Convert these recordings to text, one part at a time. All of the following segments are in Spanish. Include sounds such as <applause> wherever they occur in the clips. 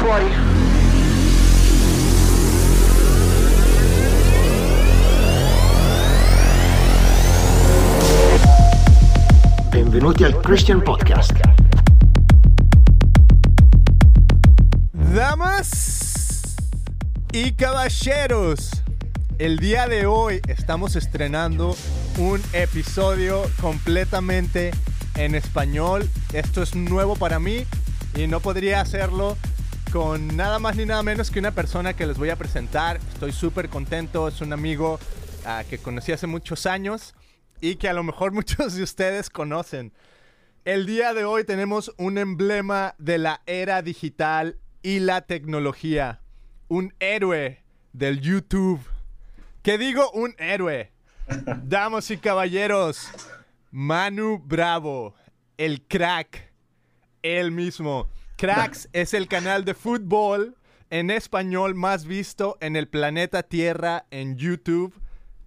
fuori. Benvenuti al Christian Podcast. Damas y caballeros, el día de hoy estamos estrenando un episodio completamente en español. Esto es nuevo para mí y no podría hacerlo con nada más ni nada menos que una persona que les voy a presentar. Estoy súper contento, es un amigo ah, que conocí hace muchos años y que a lo mejor <laughs> muchos de ustedes conocen. El día de hoy tenemos un emblema de la era digital y la tecnología. Un héroe del YouTube. ¿Qué digo? Un héroe. <laughs> Damas y caballeros, Manu Bravo, el crack, él mismo. Cracks es el canal de fútbol en español más visto en el planeta Tierra en YouTube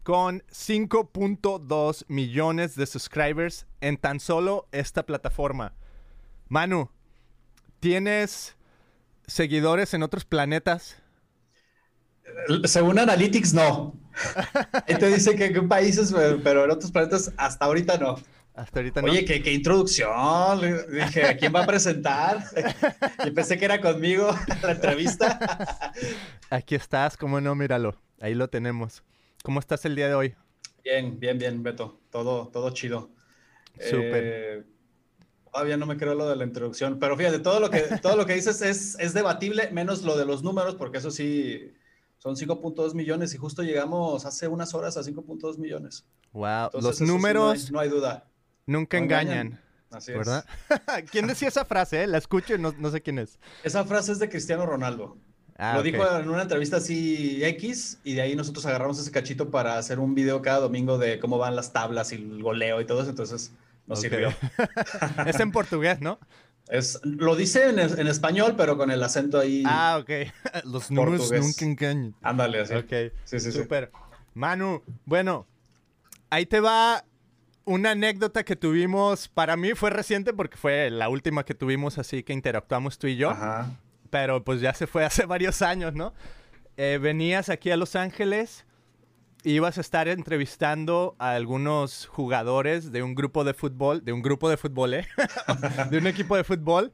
con 5.2 millones de subscribers en tan solo esta plataforma. Manu, ¿tienes seguidores en otros planetas? Según Analytics, no. Ahí <laughs> te dice que en países, pero en otros planetas hasta ahorita no. Hasta ahorita no. Oye, qué, introducción. Dije, ¿a quién va a presentar? <laughs> Yo pensé que era conmigo la entrevista. <laughs> Aquí estás, cómo no, míralo. Ahí lo tenemos. ¿Cómo estás el día de hoy? Bien, bien, bien, Beto. Todo, todo chido. Súper. Eh, todavía no me creo lo de la introducción, pero fíjate, todo lo que, todo lo que dices es, es debatible, menos lo de los números, porque eso sí, son 5.2 millones y justo llegamos hace unas horas a 5.2 millones. Wow, los números no, hay, duda. Nunca engañan. Así ¿verdad? <laughs> ¿Quién decía esa frase? Eh? La escucho y no, no, sé quién es. Esa frase es de Cristiano Ronaldo. Ah, lo dijo en una entrevista así X y de ahí nosotros agarramos ese cachito para hacer un video cada domingo de cómo van las tablas y el goleo y todo eso, entonces nos sirvió. <laughs> es en portugués, ¿no? Es, lo dice en, en español, pero con el acento ahí. Ah, ok. <laughs> Los números nunca engañan. Ándale, así. Ok. Sí, sí, sí. Súper. Manu, bueno, ahí te va una anécdota que tuvimos. Para mí fue reciente porque fue la última que tuvimos así que interactuamos tú y yo. Ajá. Pero pues ya se fue <laughs> hace varios años, ¿no? Eh, venías aquí a Los Ángeles. Ibas a estar entrevistando a algunos jugadores de un grupo de fútbol, de un grupo de fútbol, ¿eh? <laughs> de un equipo de fútbol.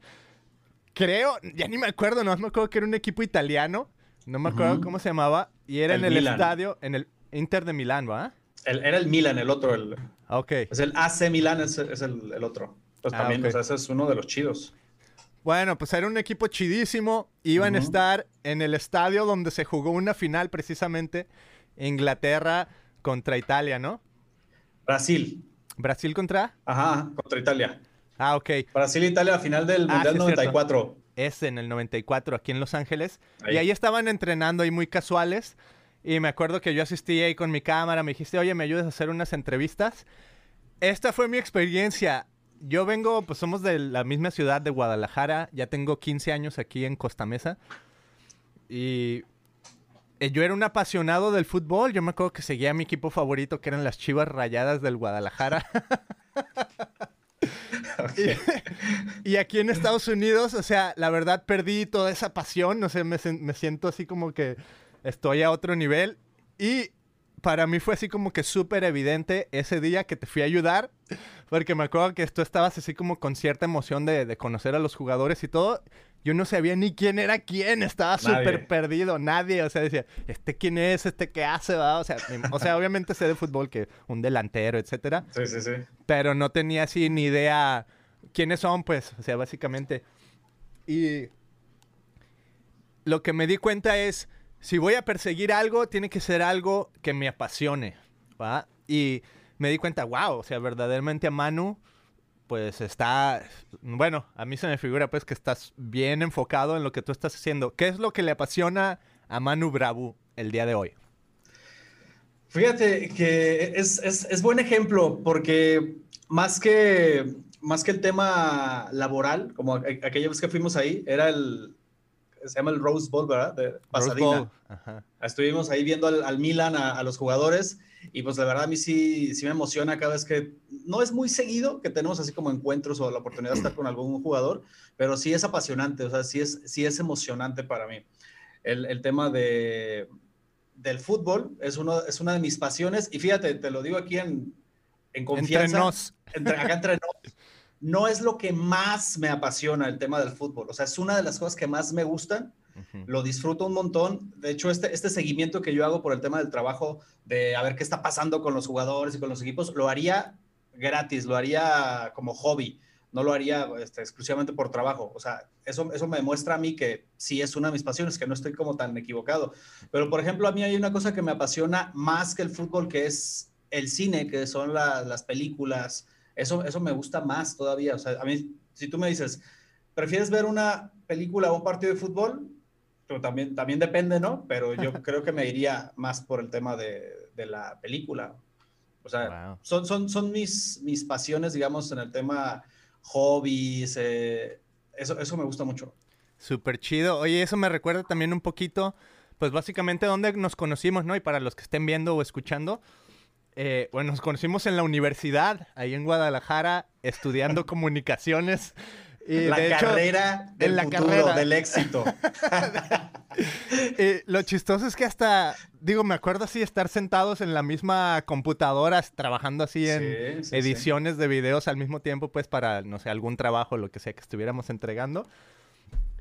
Creo, ya ni me acuerdo, no me acuerdo que era un equipo italiano. No me acuerdo cómo se llamaba. Y era El en el Milan. estadio, en el Inter de Milán, ¿va? El- era el Milan, el otro. El, Ah, Ok. es el AC Milan, es, es el, el otro. Pues Ah, también, o sea, ese es uno de los chidos. Bueno, pues era un equipo chidísimo. Iban a estar en el estadio donde se jugó una final precisamente. Inglaterra contra Italia, ¿no? Brasil. Brasil contra... Ajá, contra Italia. Ah, ok. Brasil e Italia, final del Ah, Mundial sí, es cierto. 94. Es en el 94 aquí en Los Ángeles. Ahí. Y ahí estaban entrenando ahí muy casuales. Y me acuerdo que yo asistí ahí con mi cámara. Me dijiste, oye, ¿me ayudas a hacer unas entrevistas? Esta fue mi experiencia. Yo vengo, pues somos de la misma ciudad de Guadalajara. Ya tengo 15 años aquí en Costa Mesa. Y eh, yo era un apasionado del fútbol. Yo me acuerdo que seguía a mi equipo favorito, que eran las Chivas Rayadas del Guadalajara. <laughs> <laughs> Y aquí en Estados Unidos, o sea, la verdad perdí toda esa pasión, no sé, me, me siento así como que estoy a otro nivel. Y para mí fue así como que súper evidente ese día que te fui a ayudar, porque me acuerdo que tú estabas así como con cierta emoción de, de conocer a los jugadores y todo. Yo no sabía ni quién era quién, estaba súper perdido, nadie, o sea, decía, ¿este quién es? ¿Este qué hace? va?" O sea, me- o sea, obviamente sé de fútbol que un delantero, etcétera Sí, sí, sí. pero no tenía así ni idea quiénes son, pues, o sea, básicamente. Y lo que me di cuenta es, si voy a perseguir algo, tiene que ser algo que me apasione, ¿va? Y me di cuenta, wow, o sea, verdaderamente a Manu, pues está, bueno, a mí se me figura pues que estás bien enfocado en lo que tú estás haciendo. ¿Qué es lo que le apasiona a Manu Bravo el día de hoy? Fíjate que es, es, es buen ejemplo porque más que, más que el tema laboral, como aquella vez que fuimos ahí, era el, se llama el Rose Bowl, ¿verdad? De Pasadena. Estuvimos ahí viendo al, Milan, a, los jugadores, y pues la verdad a mí sí, sí me emociona cada vez que, no es muy seguido que tenemos así como encuentros o la oportunidad de estar con algún jugador, pero sí es apasionante, o sea, sí es, sí es emocionante para mí. El, el tema de, del fútbol es, uno, es una de mis pasiones, y fíjate, te lo digo aquí en, en confianza. Entre acá entre nos <laughs> no es lo que más me apasiona el tema del fútbol. O sea, es una de las cosas que más me gustan. Lo disfruto un montón. De hecho, este, este seguimiento que yo hago por el tema del trabajo, de a ver qué está pasando con los jugadores y con los equipos, lo haría gratis, lo haría como hobby. No lo haría este, exclusivamente por trabajo. O sea, eso, eso me demuestra a mí que sí es una de mis pasiones, que no estoy como tan equivocado. Pero, por ejemplo, a mí hay una cosa que me apasiona más que el fútbol, que es el cine, que son las películas, eso, eso me gusta más todavía. O sea, a mí, si tú me dices, ¿prefieres ver una película o un partido de fútbol? Pero también, también depende, ¿no? Pero yo <laughs> creo que me iría más por el tema de, de la película. O sea, son, son, son mis, mis pasiones, digamos, en el tema hobbies. Eh, eso, eso me gusta mucho. Súper chido. Oye, eso me recuerda también un poquito, pues básicamente dónde nos conocimos, ¿no? Y para los que estén viendo o escuchando, eh, bueno, nos conocimos en la universidad, ahí en Guadalajara, estudiando <laughs> comunicaciones. Y la carrera del la carrera. del éxito. y <laughs> lo chistoso es que hasta, digo, me acuerdo así estar sentados en la misma computadora, trabajando así en ediciones de videos al mismo tiempo, pues para, no sé, algún trabajo, lo que sea que estuviéramos entregando.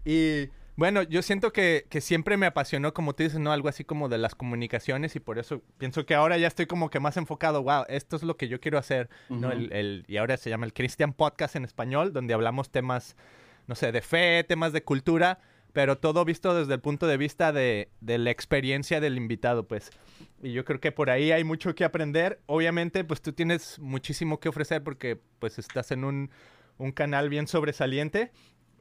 Y bueno, yo siento que, siempre me apasionó, como tú dices, ¿no? Algo así como de las comunicaciones y por eso pienso que ahora ya estoy como que más enfocado, wow, esto es lo que yo quiero hacer, ¿no? El, y ahora se llama el Christian Podcast en español, donde hablamos temas, no sé, de fe, temas de cultura, pero todo visto desde el punto de vista de, la experiencia del invitado, pues. Y yo creo que por ahí hay mucho que aprender. Obviamente, pues tú tienes muchísimo que ofrecer porque pues estás en un, un canal bien sobresaliente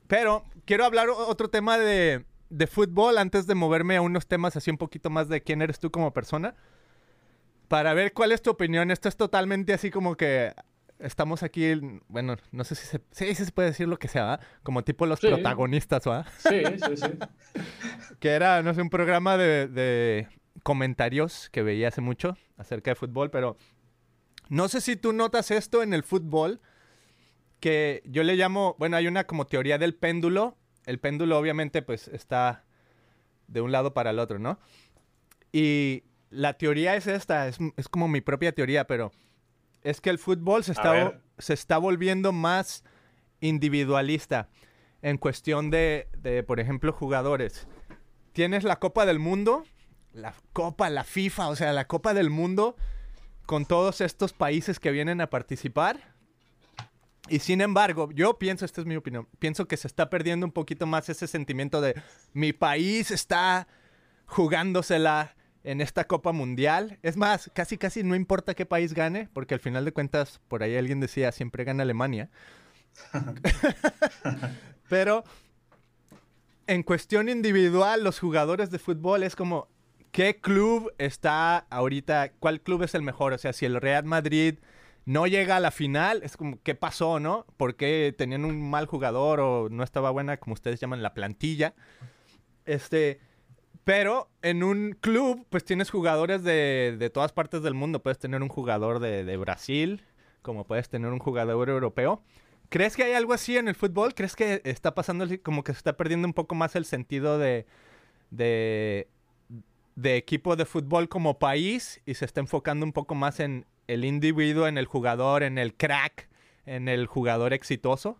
pero quiero hablar otro tema de, fútbol antes de moverme a unos temas así un poquito más de quién eres tú como persona. Para ver cuál es tu opinión. Esto es totalmente así como que estamos aquí, bueno, no sé si se, sí, se puede decir lo que sea, ¿verdad? Como tipo los protagonistas, ¿verdad? Sí, sí, sí. <laughs> que era, no sé, un programa de, de, comentarios que veía hace mucho acerca de fútbol, pero no sé si tú notas esto en el fútbol, que yo le llamo, bueno, hay una como teoría del péndulo. El péndulo obviamente pues está de un lado para el otro, ¿no? Y la teoría es esta, es, como mi propia teoría, pero es que el fútbol se está, se está volviendo más individualista en cuestión de, de, por ejemplo, jugadores. Tienes la Copa del Mundo, la Copa, la FIFA, o sea, la Copa del Mundo con todos estos países que vienen a participar y sin embargo, yo pienso, esta es mi opinión, pienso que se está perdiendo un poquito más ese sentimiento de mi país está jugándosela en esta Copa Mundial. Es más, casi casi no importa qué país gane, porque al final de cuentas, por ahí alguien decía, siempre gana Alemania. <laughs> Pero en cuestión individual, los jugadores de fútbol es como, ¿qué club está ahorita? ¿Cuál club es el mejor? O sea, si el Real Madrid no llega a la final, es como, ¿qué pasó, no? ¿Por qué tenían un mal jugador o no estaba buena, como ustedes llaman, la plantilla? Este, pero en un club, pues tienes jugadores de, todas partes del mundo. Puedes tener un jugador de, Brasil, como puedes tener un jugador europeo. ¿Crees que hay algo así en el fútbol? ¿Crees que está pasando como que se está perdiendo un poco más el sentido de, de, de equipo de fútbol como país y se está enfocando un poco más en, el individuo, en el jugador, en el crack, en el jugador exitoso?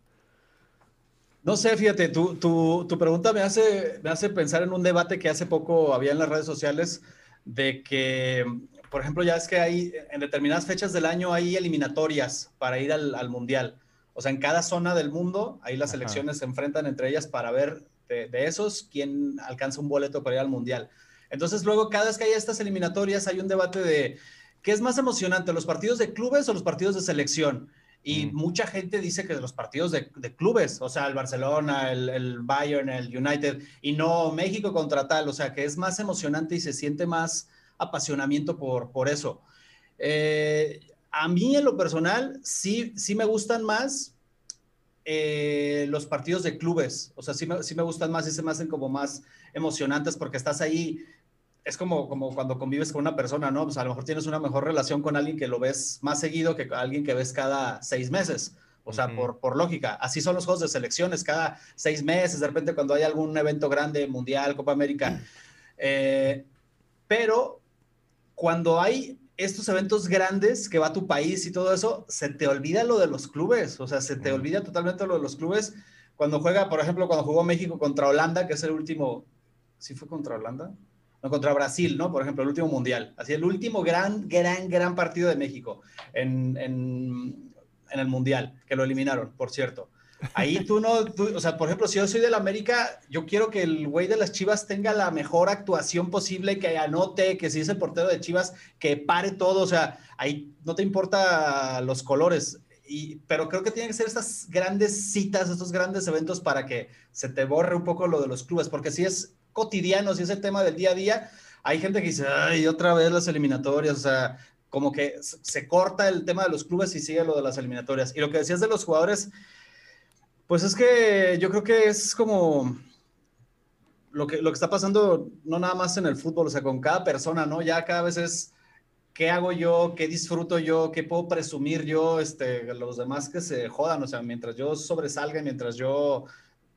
No sé, fíjate, tu, tu, pregunta me hace, me hace pensar en un debate que hace poco había en las redes sociales de que, por ejemplo, ya es que hay en determinadas fechas del año hay eliminatorias para ir al, mundial. O sea, en cada zona del mundo, ahí las selecciones se enfrentan entre ellas para ver de, de, esos quién alcanza un boleto para ir al mundial. Entonces, luego, cada vez que hay estas eliminatorias, hay un debate de ¿Qué es más emocionante, los partidos de clubes o los partidos de selección? Y mm. mucha gente dice que los partidos de, clubes, o sea, el Barcelona, el, Bayern, el United, y no México contra tal, o sea, que es más emocionante y se siente más apasionamiento por, por eso. Eh, a mí en lo personal sí, sí me gustan más eh, los partidos de clubes. O sea, sí me, sí me gustan más y se me hacen como más emocionantes porque estás ahí. Es como, como cuando convives con una persona, ¿no? Pues a lo mejor tienes una mejor relación con alguien que lo ves más seguido que alguien que ves cada seis meses. O sea, por, por lógica. Así son los juegos de selecciones, cada seis meses, de repente cuando hay algún evento grande, Mundial, Copa América. Eh, pero cuando hay estos eventos grandes que va a tu país y todo eso, se te olvida lo de los clubes, o sea, se te olvida totalmente lo de los clubes. Cuando juega, por ejemplo, cuando jugó México contra Holanda, que es el último, ¿sí fue contra Holanda? No, contra Brasil, ¿no? Por ejemplo, el último mundial. Así, el último gran, gran, gran partido de México en, en, en el mundial, que lo eliminaron, por cierto. Ahí tú no, o sea, por ejemplo, si yo soy del América, yo quiero que el güey de las Chivas tenga la mejor actuación posible, que anote, que si es el portero de Chivas, que pare todo, o sea, ahí no te importa los colores. Y, pero creo que tienen que ser estas grandes citas, estos grandes eventos para que se te borre un poco lo de los clubes, porque si es cotidiano, si es el tema del día a día, hay gente que dice, ay, otra vez las eliminatorias, o sea, como que se corta el tema de los clubes y sigue lo de las eliminatorias. Y lo que decías de los jugadores, pues es que yo creo que es como lo que, lo que está pasando, no nada más en el fútbol, o sea, con cada persona, ¿no? Ya cada vez es qué hago yo, qué disfruto yo, qué puedo presumir yo, este, los demás que se jodan, o sea, mientras yo sobresalga, mientras yo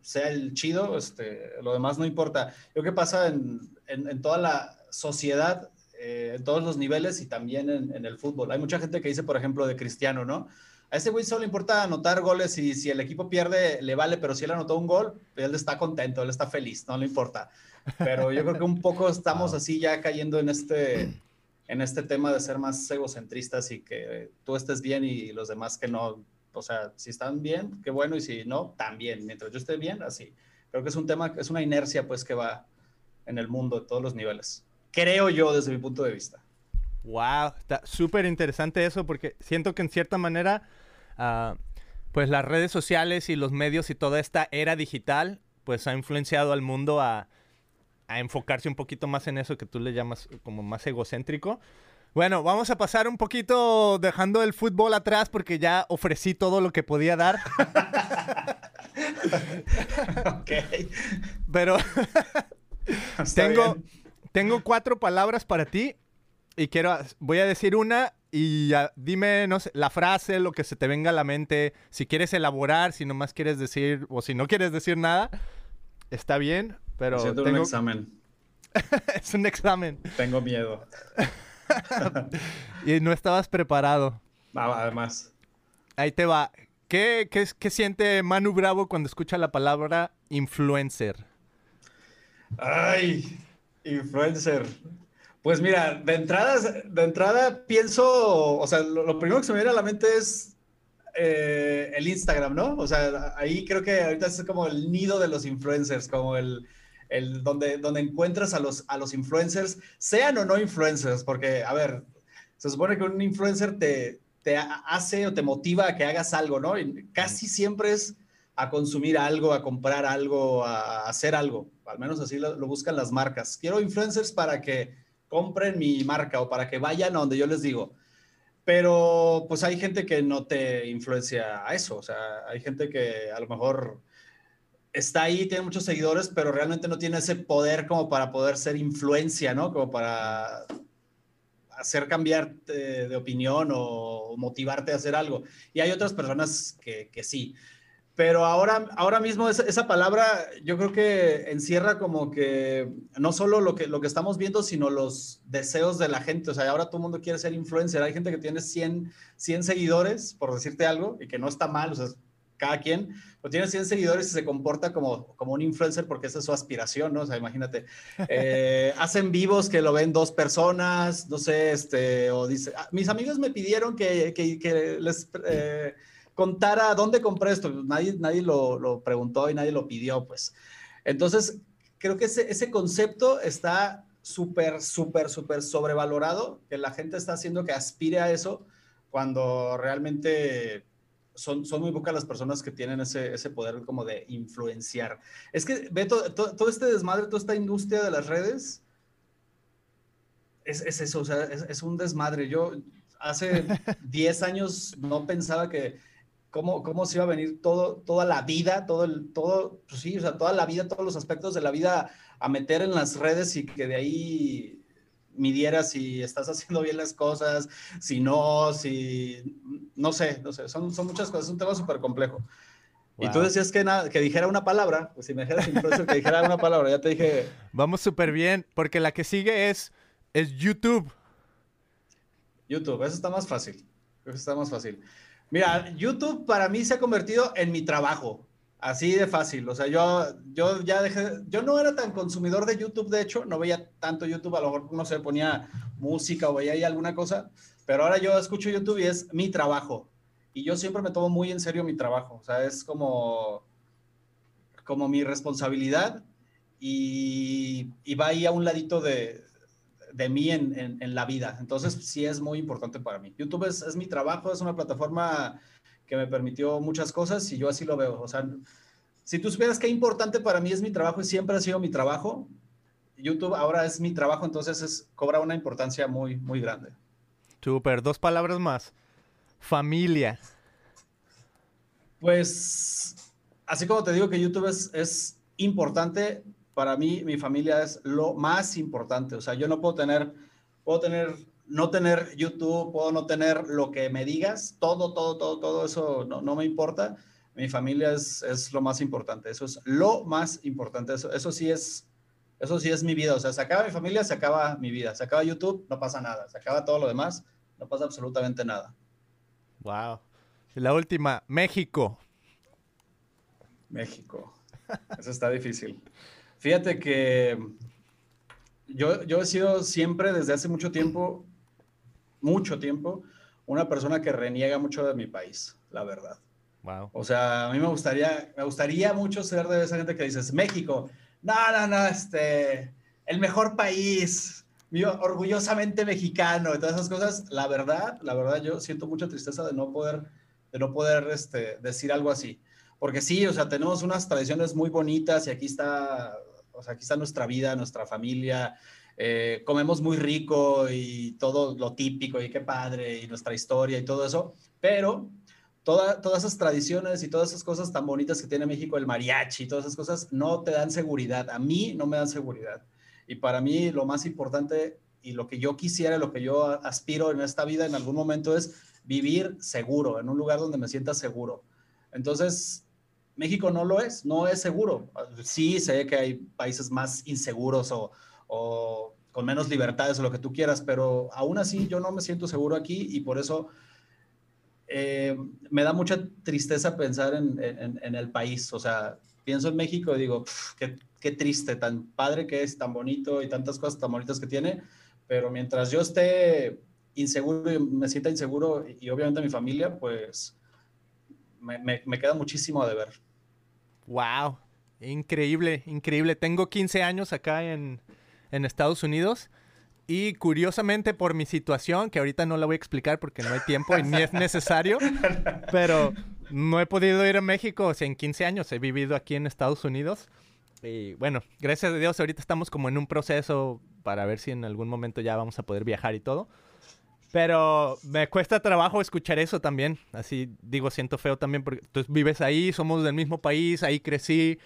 sea el chido, este, lo demás no importa. Yo qué pasa en, en, toda la sociedad, eh, en todos los niveles y también en, en, el fútbol. Hay mucha gente que dice, por ejemplo, de Cristiano, ¿no? A ese güey solo le importa anotar goles y si el equipo pierde, le vale, pero si él anotó un gol, él está contento, él está feliz, no le importa. Pero yo creo que un poco estamos así ya cayendo en este, en este tema de ser más egocentristas y que tú estés bien y los demás que no. O sea, si están bien, qué bueno, y si no, también. Mientras yo esté bien, así. Creo que es un tema, es una inercia pues que va en el mundo de todos los niveles. Creo yo desde mi punto de vista. Wow, está súper interesante eso porque siento que en cierta manera Ah, pues las redes sociales y los medios y toda esta era digital, pues ha influenciado al mundo a, enfocarse un poquito más en eso que tú le llamas como más egocéntrico. Bueno, vamos a pasar un poquito dejando el fútbol atrás porque ya ofrecí todo lo que podía dar. <laughs> ok. Pero tengo, tengo cuatro palabras para ti y quiero, voy a decir una y ya, dime, no sé, la frase, lo que se te venga a la mente, si quieres elaborar, si nomás quieres decir, o si no quieres decir nada, está bien, pero... Siento tengo... un examen. <laughs> es un examen. Tengo miedo. <laughs> <laughs> y no estabas preparado. Ah, además. Ahí te va. ¿Qué, qué, qué siente Manu Bravo cuando escucha la palabra influencer? Ay, influencer. Pues mira, de entrada, de entrada pienso, o sea, lo, primero que se me viene a la mente es eh, el Instagram, ¿no? O sea, ahí creo que ahorita es como el nido de los influencers, como el, el donde, donde encuentras a los, a los influencers, sean o no influencers, porque, a ver, se supone que un influencer te, te hace o te motiva a que hagas algo, ¿no? Y casi siempre es a consumir algo, a comprar algo, a hacer algo. Al menos así lo buscan las marcas. Quiero influencers para que compren mi marca o para que vayan a donde yo les digo. Pero pues hay gente que no te influencia a eso, o sea, hay gente que a lo mejor está ahí, tiene muchos seguidores, pero realmente no tiene ese poder como para poder ser influencia, ¿no? Como para hacer cambiar de opinión o motivarte a hacer algo. Y hay otras personas que, que sí pero ahora, ahora mismo esa, palabra yo creo que encierra como que no solo lo que, lo que estamos viendo, sino los deseos de la gente. O sea, ahora todo el mundo quiere ser influencer. Hay gente que tiene 100, 100 seguidores, por decirte algo, y que no está mal, o sea, cada quien, pero tiene 100 seguidores y se comporta como, como un influencer porque esa es su aspiración, ¿no? O sea, imagínate, eh, <laughs> hacen vivos que lo ven dos personas, no sé, este, o dice, ah, mis amigos me pidieron que, que, que les... Eh, contara dónde compré esto. Nadie, nadie lo, preguntó y nadie lo pidió, pues. Entonces, creo que ese, ese concepto está súper, súper, súper sobrevalorado, que la gente está haciendo que aspire a eso, cuando realmente son, son muy pocas las personas que tienen ese, ese poder como de influenciar. Es que ve todo, este desmadre, toda esta industria de las redes, es, es eso, o sea, es, es un desmadre. Yo hace <laughs> 10 años no pensaba que cómo, cómo se iba a venir todo, toda la vida, todo el, todo, pues sí, o sea, toda la vida, todos los aspectos de la vida a meter en las redes y que de ahí midiera si estás haciendo bien las cosas, si no, si, no sé, no sé, son, son muchas cosas, es un tema súper complejo. Y tú decías que, nada, que dijera una palabra, pues si me dijeras que dijera una palabra, ya te dije... Vamos súper bien, porque la que sigue es, es YouTube. YouTube, eso está más fácil, eso está más fácil. Mira, YouTube para mí se ha convertido en mi trabajo. Así de fácil. O sea, yo, yo ya dejé, yo no era tan consumidor de YouTube, de hecho, no veía tanto YouTube, a lo mejor no sé, ponía música o veía ahí alguna cosa, pero ahora yo escucho YouTube y es mi trabajo. Y yo siempre me tomo muy en serio mi trabajo. O sea, es como, como mi responsabilidad y, y va ahí a un ladito de, de mí en, en, la vida. Entonces, sí es muy importante para mí. YouTube es, es, mi trabajo, es una plataforma que me permitió muchas cosas y yo así lo veo. O sea, si tú supieras qué importante para mí es mi trabajo y siempre ha sido mi trabajo, YouTube ahora es mi trabajo, entonces es, cobra una importancia muy, muy grande. Super, dos palabras más. Familia. Pues, así como te digo que YouTube es, es importante, para mí mi familia es lo más importante. O sea, yo no puedo tener, puedo tener, no tener YouTube, puedo no tener lo que me digas, todo, todo, todo, todo eso no, no me importa. Mi familia es, es, lo más importante. Eso es lo más importante. Eso, eso sí es, eso sí es mi vida. O sea, se acaba mi familia, se acaba mi vida. Se acaba YouTube, no pasa nada. Se acaba todo lo demás, no pasa absolutamente nada. Wow. la última, México. México. Eso está difícil. Fíjate que yo, yo he sido siempre, desde hace mucho tiempo, mucho tiempo, una persona que reniega mucho de mi país, la verdad. Wow. O sea, a mí me gustaría, me gustaría mucho ser de esa gente que dices, México, no, no, no, este, el mejor país, orgullosamente mexicano y todas esas cosas. La verdad, la verdad, yo siento mucha tristeza de no poder, de no poder este, decir algo así. Porque sí, o sea, tenemos unas tradiciones muy bonitas y aquí está o sea, aquí está nuestra vida, nuestra familia, eh, comemos muy rico y todo lo típico y qué padre y nuestra historia y todo eso, pero todas esas tradiciones y todas esas cosas tan bonitas que tiene México, el mariachi y todas esas cosas, no te dan seguridad. A mí no me dan seguridad. Y para mí lo más importante y lo que yo quisiera, lo que yo aspiro en esta vida en algún momento es vivir seguro, en un lugar donde me sienta seguro. Entonces, México no lo es, no es seguro. Sí, sé que hay países más inseguros o, con menos libertades o lo que tú quieras, pero aún así yo no me siento seguro aquí y por eso eh, me da mucha tristeza pensar en, el país. O sea, pienso en México y digo, qué, triste, tan padre que es, tan bonito y tantas cosas tan bonitas que tiene, pero mientras yo esté inseguro y me sienta inseguro y obviamente mi familia, pues me, queda muchísimo de ver. Wow, increíble, increíble. Tengo 15 años acá en, Estados Unidos. Y curiosamente por mi situación, que ahorita no la voy a explicar porque no hay tiempo y ni es necesario, <laughs> pero no he podido ir a México, o sea, en 15 años he vivido aquí en Estados Unidos. Y bueno, gracias a Dios ahorita estamos como en un proceso para ver si en algún momento ya vamos a poder viajar y todo. Pero me cuesta trabajo escuchar eso también. Así digo, siento feo también porque tú vives ahí, somos del mismo país, ahí crecí,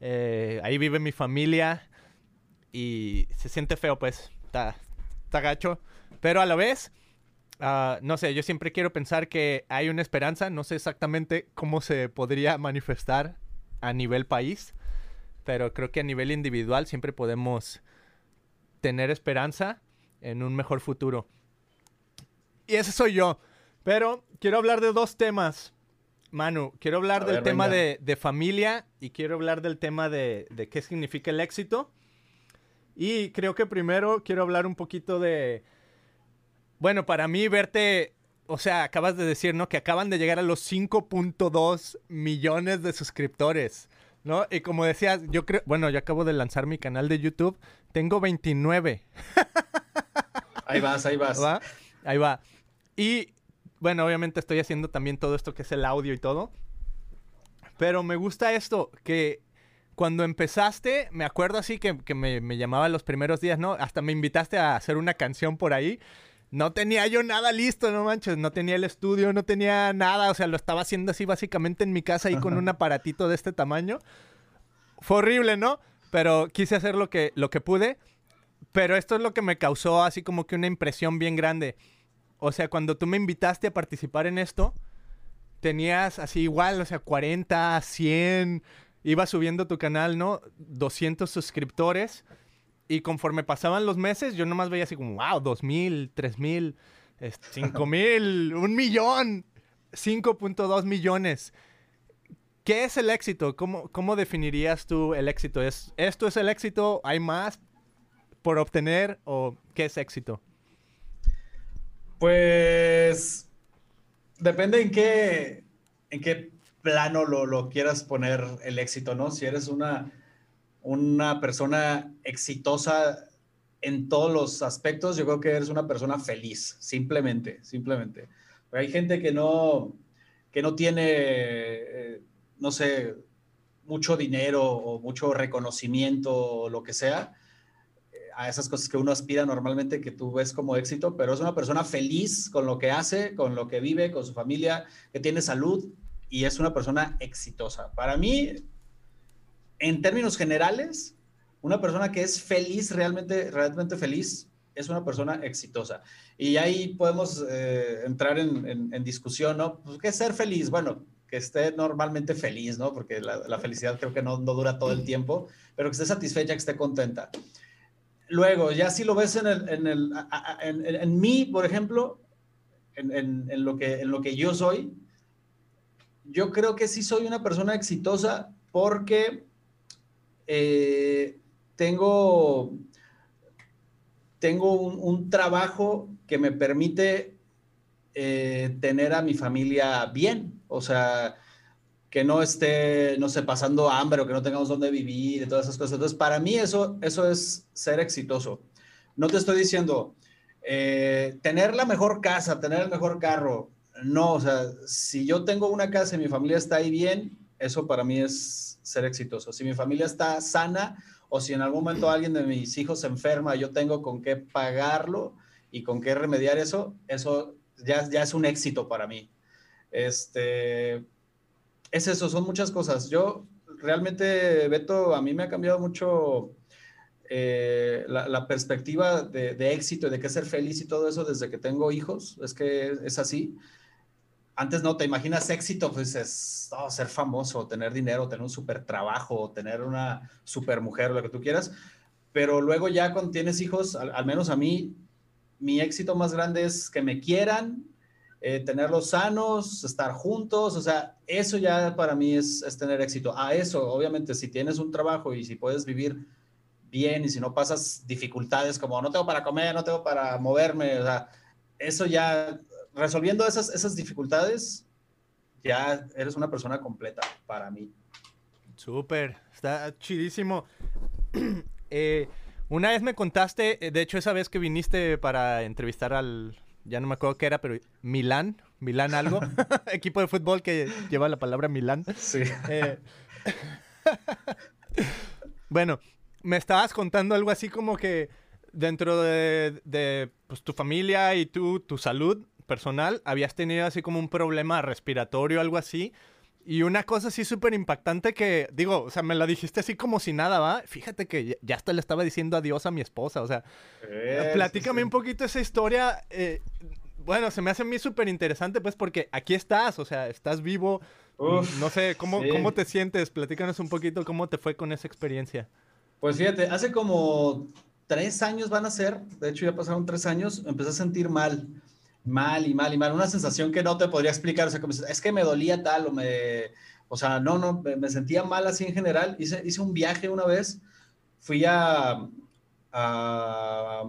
eh, ahí vive mi familia y se siente feo, pues, está, está gacho. Pero a la vez, ah, no sé, yo siempre quiero pensar que hay una esperanza, no sé exactamente cómo se podría manifestar a nivel país, pero creo que a nivel individual siempre podemos tener esperanza en un mejor futuro. Y ese soy yo. Pero quiero hablar de dos temas. Manu, quiero hablar del tema de, familia y quiero hablar del tema de, qué significa el éxito. Y creo que primero quiero hablar un poquito de... Bueno, para mí verte... O sea, acabas de decir, ¿no? Que acaban de llegar a los 5.2 millones de suscriptores, ¿no? Y como decías, yo creo... Bueno, yo acabo de lanzar mi canal de YouTube. Tengo 29. Ahí vas, ahí vas. Ahí va. Y bueno, obviamente estoy haciendo también todo esto que es el audio y todo. Pero me gusta esto, que cuando empezaste, me acuerdo así que, me, me llamaba los primeros días, ¿no? Hasta me invitaste a hacer una canción por ahí. no tenía yo nada listo, no manches, no tenía el estudio, no tenía nada, o sea, lo estaba haciendo así básicamente en mi casa ahí con un aparatito de este tamaño. Fue horrible, ¿no? Pero quise hacer lo que, lo que pude. Pero esto es lo que me causó así como que una impresión bien grande. O sea, cuando tú me invitaste a participar en esto, tenías así igual, o sea, 40, 100, iba subiendo tu canal, ¿no? 200 suscriptores. Y conforme pasaban los meses, yo nomás veía así como, wow, 2000, 3000, 5000, un millón, 5.2 millones. ¿Qué es el éxito? ¿Cómo, ¿Cómo definirías tú el éxito? ¿Es, ¿Esto es el éxito? ¿Hay más por obtener? ¿O qué es éxito? Pues depende en qué, en qué plano lo, lo quieras poner el éxito, ¿no? Si eres una, una persona exitosa en todos los aspectos, yo creo que eres una persona feliz, simplemente, simplemente. hay gente que no, que no tiene, eh, no sé, mucho dinero o mucho reconocimiento o lo que sea, eh, a esas cosas que uno aspira normalmente que tú ves como éxito, pero es una persona feliz con lo que hace, con lo que vive, con su familia, que tiene salud y es una persona exitosa. Para mí, en términos generales, una persona que es feliz, realmente, realmente feliz, es una persona exitosa. Y ahí podemos eh, entrar en, discusión, ¿no? Pues, ¿Qué ser feliz? Bueno, que esté normalmente feliz, ¿no? Porque la, felicidad creo que no, dura todo el tiempo, pero que esté satisfecha, que esté contenta. Luego, ya si lo ves en, el, en, el, en, mí, por ejemplo, en, lo que, en lo que yo soy, yo creo que sí soy una persona exitosa porque eh, tengo, tengo un, trabajo que me permite eh, tener a mi familia bien, o sea, que no esté, no sé, pasando hambre o que no tengamos dónde vivir y todas esas cosas. Entonces, para mí eso, eso es ser exitoso. No te estoy diciendo eh, tener la mejor casa, tener el mejor carro, no, o sea, si yo tengo una casa y mi familia está ahí bien, eso para mí es ser exitoso. Si mi familia está sana o si en algún momento alguien de mis hijos se enferma, yo tengo con qué pagarlo y con qué remediar eso, eso ya, ya es un éxito para mí. Este, es eso, son muchas cosas. Yo realmente, Beto, a mí me ha cambiado mucho eh, la, perspectiva de, de, éxito y de qué ser feliz y todo eso desde que tengo hijos. Es que es así antes no te imaginas éxito, pues es ser famoso, tener dinero, tener un super trabajo, tener una super mujer, lo que tú quieras. Pero luego ya cuando tienes hijos, al, menos a mí, mi éxito más grande es que me quieran, eh, tenerlos sanos, estar juntos, o sea, eso ya para mí es, es, tener éxito. A eso, obviamente, si tienes un trabajo y si puedes vivir bien y si no pasas dificultades como no tengo para comer, no tengo para moverme, o sea, eso ya resolviendo esas, esas dificultades, ya eres una persona completa para mí. Súper, está chidísimo. <clears throat> Eh, una vez me contaste, eh, de hecho esa vez que viniste para entrevistar al, ya no me acuerdo qué era, pero Milán, Milán algo, <laughs> <laughs> equipo de fútbol que lleva la palabra Milán. Sí. Eh, <laughs> bueno, me estabas contando algo así como que dentro de, de pues, tu familia y tu, tu salud, personal, habías tenido así como un problema respiratorio, algo así. Y una cosa así súper impactante que, digo, o sea, me la dijiste así como si nada, ¿va? Fíjate que ya hasta le estaba diciendo adiós a mi esposa, o sea, platícame un poquito esa historia. Eh, bueno, se me hace a mí súper interesante, pues, porque aquí estás, o sea, estás vivo. no sé, ¿cómo, ¿cómo te sientes? Platícanos un poquito cómo te fue con esa experiencia. Pues fíjate, hace como tres años van a ser, de hecho ya pasaron tres años, empecé a sentir mal mal y mal y mal, una sensación que no te podría explicar, o sea, es que me dolía tal o me, o sea, no, no, me, sentía mal así en general. Hice, hice un viaje una vez, fui a, a,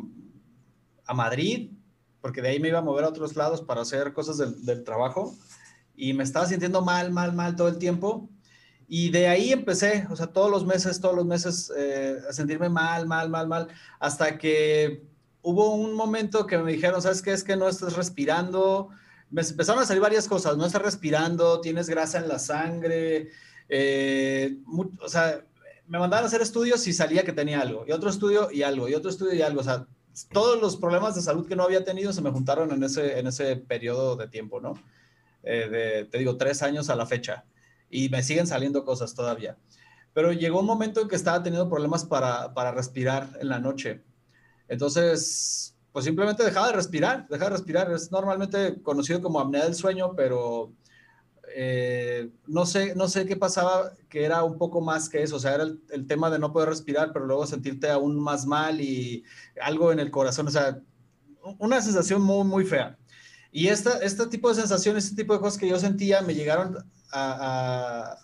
a, Madrid, porque de ahí me iba a mover a otros lados para hacer cosas del, del trabajo y me estaba sintiendo mal, mal, mal todo el tiempo. Y de ahí empecé, o sea, todos los meses, todos los meses eh, a sentirme mal, mal, mal, mal, hasta que hubo un momento que me dijeron, ¿sabes qué? Es que no estás respirando. Me empezaron a salir varias cosas, no estás respirando, tienes grasa en la sangre, eh, o sea, me mandaron a hacer estudios y salía que tenía algo, y otro estudio y algo, y otro estudio y algo, o sea, todos los problemas de salud que no había tenido se me juntaron en ese, en ese periodo de tiempo, ¿no? Eh, te digo, tres años a la fecha. Y me siguen saliendo cosas todavía. Pero llegó un momento en que estaba teniendo problemas para, para respirar en la noche. Entonces, pues simplemente dejaba de respirar, dejaba de respirar. Es normalmente conocido como apnea del sueño, pero eh, no, sé, no sé qué pasaba, que era un poco más que eso, o sea, era el, tema de no poder respirar, pero luego sentirte aún más mal y algo en el corazón, o sea, una sensación muy, muy fea. Y esta, este tipo de sensaciones, este tipo de cosas que yo sentía me llegaron a,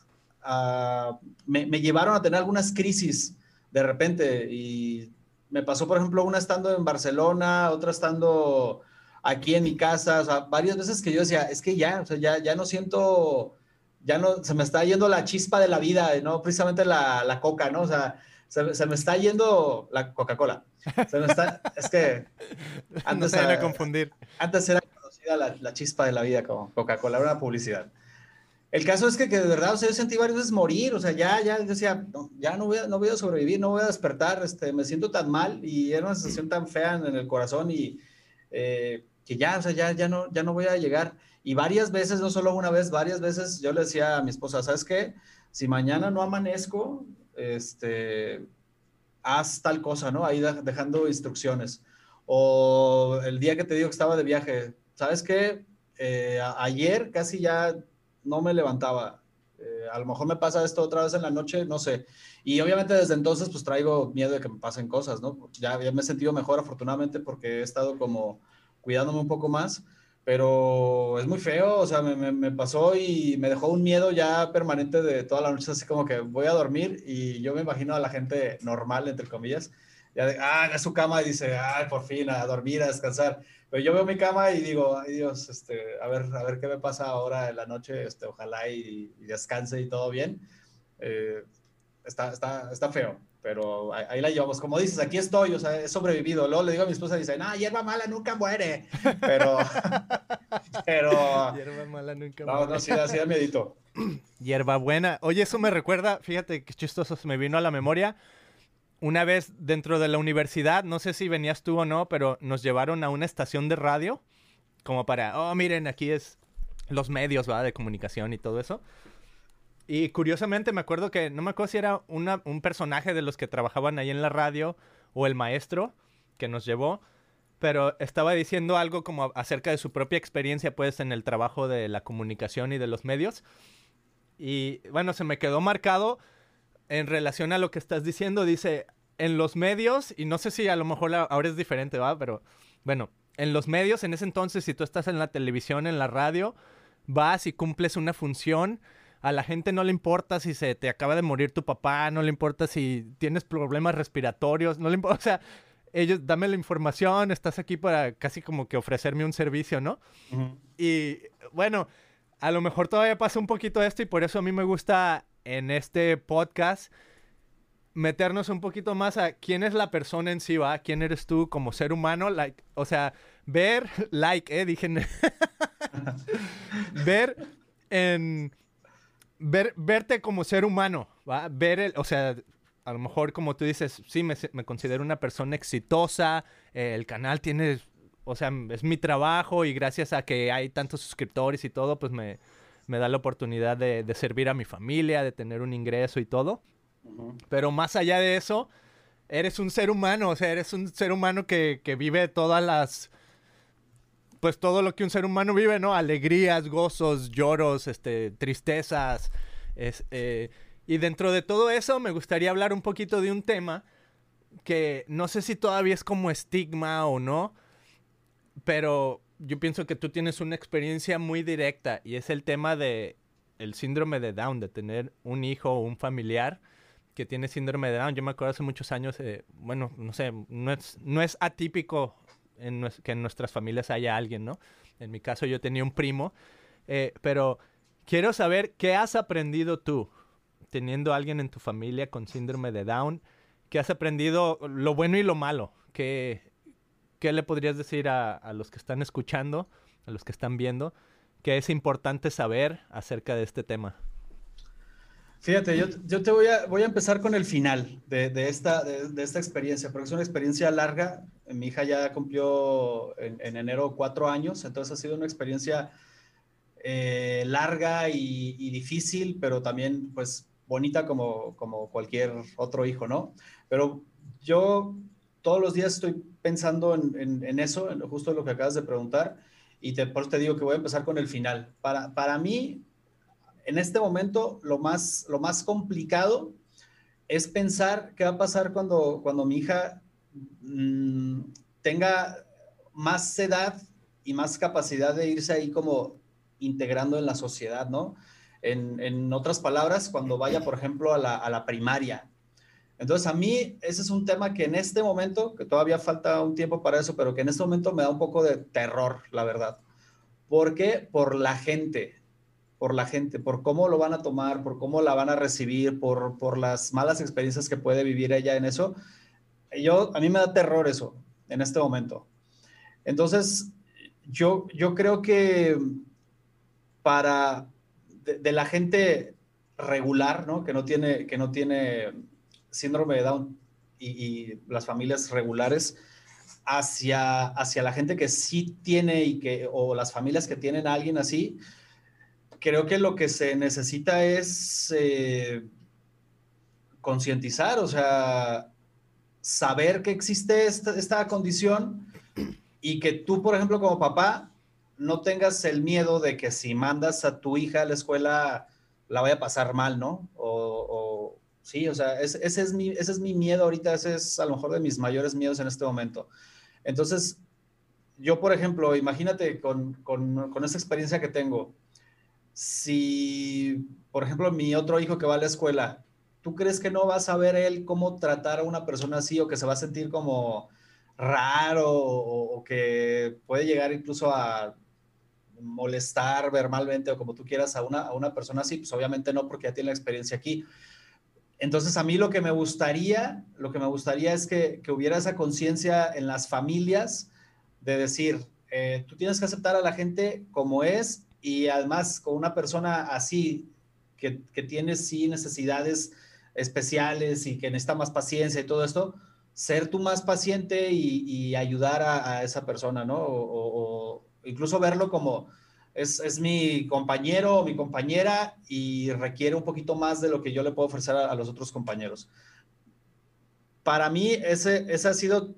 me, me, llevaron a tener algunas crisis de repente y me pasó, por ejemplo, una estando en Barcelona, otra estando aquí en mi casa, o sea, varias veces que yo decía, es que ya, o sea, ya, ya no siento, ya no, se me está yendo la chispa de la vida, no precisamente la, la coca, ¿no? O sea, se, se, me está yendo la Coca-Cola. Se me está, es que <laughs> antes no era, confundir. Antes era conocida la, la chispa de la vida como Coca-Cola, era una publicidad. El caso es que, que, de verdad, o sea, yo sentí varias veces morir, o sea, ya, ya decía, no, ya no voy, a, no voy a sobrevivir, no voy a despertar, este, me siento tan mal y era una sensación tan fea en, el corazón y eh, que ya, o sea, ya, ya, no, ya no voy a llegar. Y varias veces, no solo una vez, varias veces yo le decía a mi esposa, ¿sabes qué? Si mañana no amanezco, este, haz tal cosa, ¿no? Ahí dejando instrucciones. O el día que te digo que estaba de viaje, ¿sabes qué? Eh, ayer casi ya no me levantaba. Eh, a lo mejor me pasa esto otra vez en la noche, no sé. Y obviamente desde entonces pues traigo miedo de que me pasen cosas, ¿no? Ya, ya me he sentido mejor afortunadamente porque he estado como cuidándome un poco más, pero es muy feo, o sea, me, me, pasó y me dejó un miedo ya permanente de toda la noche, así como que voy a dormir y yo me imagino a la gente normal, entre comillas, ya de, ah, en su cama y dice, ay, por fin, a dormir, a descansar. Pero yo veo mi cama y digo, ay Dios, este, a ver, a ver qué me pasa ahora en la noche, este, ojalá y, y descanse y todo bien. Eh, está, está, está feo pero ahí, la llevamos. Como dices, aquí estoy, o sea, he sobrevivido. Luego le digo a mi esposa, dice, no, hierba mala nunca muere. Pero, <laughs> pero... Hierba mala nunca muere. No, no, sí, así da miedito. Hierba buena. Oye, eso me recuerda, fíjate qué chistoso se me vino a la memoria. Una vez dentro de la universidad, no sé si venías tú o no, pero nos llevaron a una estación de radio, como para, oh, miren, aquí es los medios. De comunicación y todo eso. Y curiosamente me acuerdo que, no me acuerdo si era un personaje de los que trabajaban ahí en la radio o el maestro que nos llevó, pero estaba diciendo algo como acerca de su propia experiencia pues en el trabajo de la comunicación y de los medios. Y bueno, se me quedó marcado en relación a lo que estás diciendo. Dice, en los medios, y no sé si a lo mejor ahora es diferente, ¿va? Pero bueno, en los medios, en ese entonces, si tú estás en la televisión, en la radio, vas y cumples una función a la gente no le importa si se te acaba de morir tu papá, no le importa si tienes problemas respiratorios, no le importa, <laughs> o sea, ellos, dame la información, estás aquí para casi como que ofrecerme un servicio, ¿no? Y bueno, a lo mejor todavía pasa un poquito esto y por eso a mí me gusta en este podcast meternos un poquito más a quién es la persona en sí, ¿va? ¿Quién eres tú como ser humano? Like, o sea, ver, <laughs> like, eh, dije, <laughs> ver en ver, verte como ser humano, ¿va? Ver el, o sea, a lo mejor como tú dices, sí, me, considero una persona exitosa, eh, el canal tiene, o sea, es mi trabajo y gracias a que hay tantos suscriptores y todo, pues me, me da la oportunidad de, de, servir a mi familia, de tener un ingreso y todo. Pero más allá de eso, eres un ser humano, o sea, eres un ser humano que, que vive todas las pues todo lo que un ser humano vive, ¿no? Alegrías, gozos, lloros, este, tristezas. Eh, y dentro de todo eso me gustaría hablar un poquito de un tema que no sé si todavía es como estigma o no, pero yo pienso que tú tienes una experiencia muy directa y es el tema de el síndrome de Down, de tener un hijo o un familiar que tiene síndrome de Down. Yo me acuerdo hace muchos años, eh, bueno, no sé, no es, no es atípico que en nuestras familias haya alguien, ¿no? En mi caso yo tenía un primo, eh, pero quiero saber qué has aprendido tú teniendo alguien en tu familia con síndrome de Down, qué has aprendido lo bueno y lo malo, qué, qué le podrías decir a, los que están escuchando, a los que están viendo, qué es importante saber acerca de este tema. Fíjate, yo, te voy a, voy a empezar con el final de, esta, de, esta experiencia, porque es una experiencia larga. Mi hija ya cumplió en, enero cuatro años, entonces ha sido una experiencia eh, larga y, difícil, pero también pues bonita como, como cualquier otro hijo, ¿no? Pero yo todos los días estoy pensando en, en, eso, en justo lo que acabas de preguntar, y te, por te digo que voy a empezar con el final. Para, para mí, en este momento lo más, lo más complicado es pensar qué va a pasar cuando, cuando mi hija mm, tenga más edad y más capacidad de irse ahí como integrando en la sociedad, ¿no? En, otras palabras, cuando vaya, por ejemplo, a la, a la, primaria. Entonces, a mí ese es un tema que en este momento, que todavía falta un tiempo para eso, pero que en este momento me da un poco de terror, la verdad. ¿Por qué? Por la gente por la gente, por cómo lo van a tomar, por cómo la van a recibir, por, por las malas experiencias que puede vivir ella en eso. Yo, a mí me da terror eso en este momento. Entonces, yo, yo creo que para de, la gente regular, ¿no? Que no tiene, que no tiene síndrome de Down y, y, las familias regulares, hacia, hacia la gente que sí tiene y que, o las familias que tienen a alguien así, creo que lo que se necesita es eh, concientizar, o sea, saber que existe esta, condición y que tú, por ejemplo, como papá, no tengas el miedo de que si mandas a tu hija a la escuela la vaya a pasar mal, ¿no? O, sí, o sea, ese, es mi, ese es mi miedo ahorita, ese es a lo mejor de mis mayores miedos en este momento. Entonces, yo, por ejemplo, imagínate con, con, con esa experiencia que tengo, si, por ejemplo, mi otro hijo que va a la escuela, ¿tú crees que no va a saber él cómo tratar a una persona así o que se va a sentir como raro o, que puede llegar incluso a molestar verbalmente o como tú quieras a una, a una persona así? Pues obviamente no, porque ya tiene la experiencia aquí. Entonces, a mí lo que me gustaría, lo que me gustaría es que, que hubiera esa conciencia en las familias de decir, eh, tú tienes que aceptar a la gente como es y además con una persona así, que, que, tiene sí necesidades especiales y que necesita más paciencia y todo esto, ser tú más paciente y, ayudar a, esa persona, ¿no? O, incluso verlo como es, es, mi compañero o mi compañera y requiere un poquito más de lo que yo le puedo ofrecer a, los otros compañeros. Para mí, ese, ese ha sido,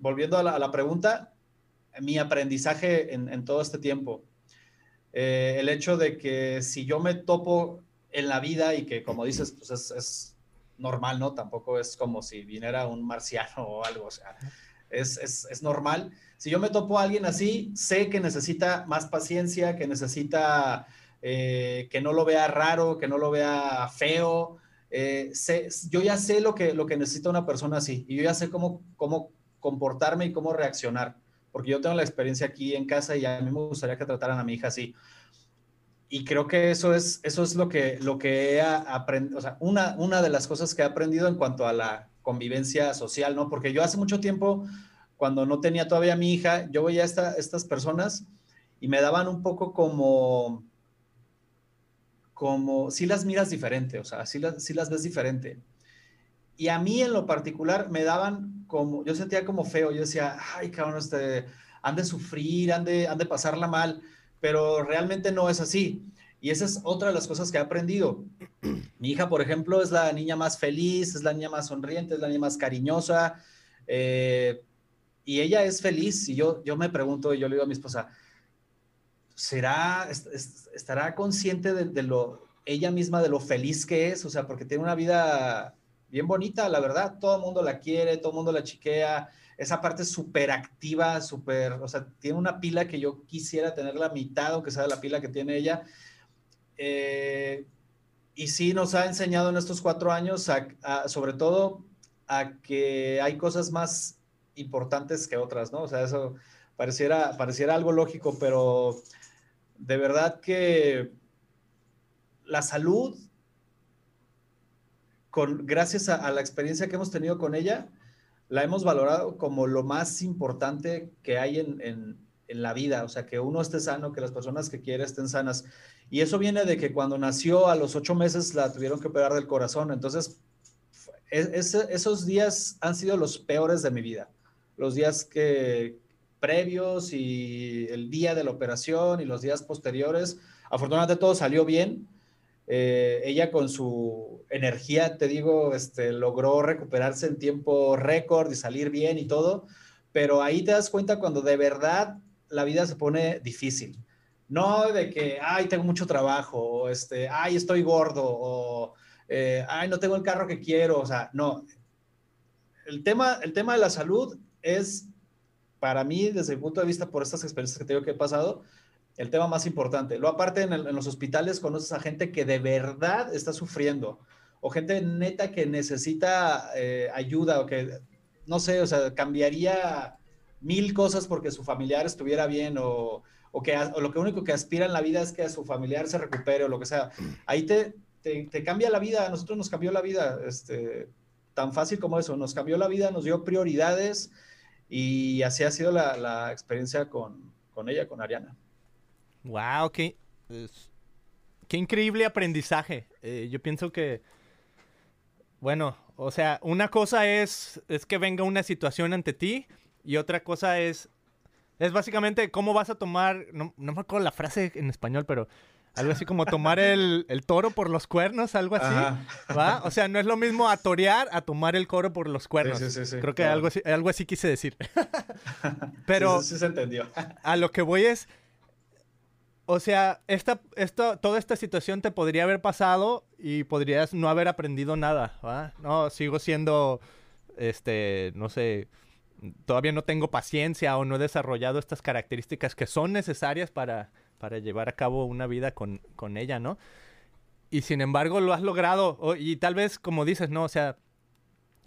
volviendo a la, pregunta, mi aprendizaje en, en todo este tiempo eh, el hecho de que si yo me topo en la vida y que como dices, pues es, normal, ¿no? Tampoco es como si viniera un marciano o algo, o sea, es, es, normal. Si yo me topo a alguien así, sé que necesita más paciencia, que necesita eh, que no lo vea raro, que no lo vea feo. Eh, yo ya sé lo que, lo que necesita una persona así y yo ya sé cómo, cómo comportarme y cómo reaccionar porque yo tengo la experiencia aquí en casa y a mí me gustaría que trataran a mi hija así. Y creo que eso es, eso es lo que, lo que he aprendido, o sea, una, una de las cosas que he aprendido en cuanto a la convivencia social, ¿no? Porque yo hace mucho tiempo, cuando no tenía todavía a mi hija, yo veía a estas personas y me daban un poco como, como, si las miras diferente, o sea, si las, si las ves diferente. Y a mí en lo particular me daban como, yo sentía como feo, yo decía, ay, cabrón, este, han de sufrir, han de, han de pasarla mal, pero realmente no es así. Y esa es otra de las cosas que he aprendido. <clears throat> Mi hija, por ejemplo, es la niña más feliz, es la niña más sonriente, es la niña más cariñosa. Eh, y ella es feliz. Y yo, yo me pregunto, y yo le digo a mi esposa, ¿será, estará consciente de, lo, ella misma de lo feliz que es? O sea, porque tiene una vida bien bonita, la verdad, todo el mundo la quiere, todo el mundo la chiquea, esa parte súper activa, súper, o sea, tiene una pila que yo quisiera tener la mitad, aunque sea la pila que tiene ella. Eh, y sí nos ha enseñado en estos cuatro años, sobre todo, a que hay cosas más importantes que otras, ¿no? O sea, eso pareciera, pareciera algo lógico, pero de verdad que la salud gracias a, la experiencia que hemos tenido con ella, la hemos valorado como lo más importante que hay en, en la vida, o sea, que uno esté sano, que las personas que quiere estén sanas. Y eso viene de que cuando nació a los ocho meses la tuvieron que operar del corazón. Entonces, esos días han sido los peores de mi vida. Los días que previos y el día de la operación y los días posteriores. Afortunadamente todo salió bien. Eh, ella con su energía, te digo, este, logró recuperarse en tiempo récord y salir bien y todo. Pero ahí te das cuenta cuando de verdad la vida se pone difícil. No de que, ay, tengo mucho trabajo, o este, ay, estoy gordo, o eh, ay, no tengo el carro que quiero, o sea, no. El tema, el tema de la salud es, para mí, desde el punto de vista por estas experiencias que tengo que he pasado, el tema más importante. Lo aparte, en, los hospitales conoces a gente que de verdad está sufriendo, o gente neta que necesita eh, ayuda, o que, no sé, o sea, cambiaría mil cosas porque su familiar estuviera bien o, o que o lo que único que aspira en la vida es que a su familiar se recupere o lo que sea. Ahí te, te, cambia la vida, a nosotros nos cambió la vida, este, tan fácil como eso, nos cambió la vida, nos dio prioridades y así ha sido la, la experiencia con, con, ella, con Ariana. Wow, qué, qué increíble aprendizaje. Eh, yo pienso que, bueno, o sea, una cosa es, es que venga una situación ante ti y otra cosa es, es básicamente cómo vas a tomar, no, me acuerdo la frase en español, pero algo así como tomar el, toro por los cuernos, algo así. ¿va? O sea, no es lo mismo atorear a tomar el coro por los cuernos. Sí, sí, sí, Creo que algo, así, algo así quise decir. <laughs> <laughs> Pero sí, se entendió. a lo que voy es, o sea, esta, esta, toda esta situación te podría haber pasado y podrías no haber aprendido nada, ¿va? No, sigo siendo, este, no sé, todavía no tengo paciencia o no he desarrollado estas características que son necesarias para, para llevar a cabo una vida con, ella, ¿no? Y sin embargo lo has logrado. y tal vez, como dices, ¿no? O sea,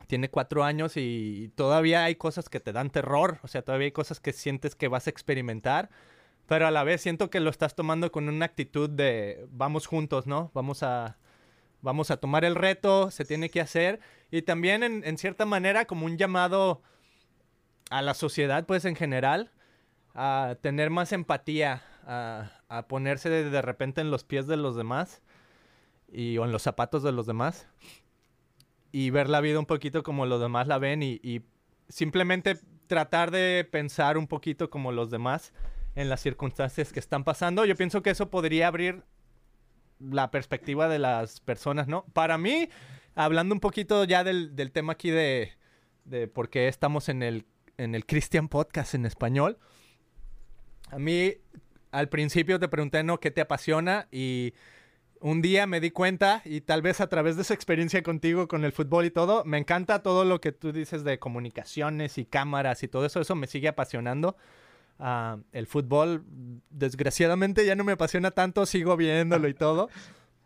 tiene cuatro años y todavía hay cosas que te dan terror. O sea, todavía hay cosas que sientes que vas a experimentar. Pero a la vez siento que lo estás tomando con una actitud de vamos juntos, ¿no? Vamos a, vamos a tomar el reto, se tiene que hacer. Y también en cierta manera como un llamado a la sociedad, pues en general, a tener más empatía, a, ponerse de, repente en los pies de los demás y, o en los zapatos de los demás y ver la vida un poquito como los demás la ven y, simplemente tratar de pensar un poquito como los demás en las circunstancias que están pasando. Yo pienso que eso podría abrir la perspectiva de las personas, ¿no? Para mí, hablando un poquito ya del, del tema aquí de, de por qué estamos en el en el Christian Podcast en español. A mí al principio te pregunté, ¿no? ¿Qué te apasiona? Y un día me di cuenta, y tal vez a través de esa experiencia contigo con el fútbol y todo, me encanta todo lo que tú dices de comunicaciones y cámaras y todo eso, eso me sigue apasionando. Ah, el fútbol, desgraciadamente, ya no me apasiona tanto, sigo viéndolo y <laughs> todo.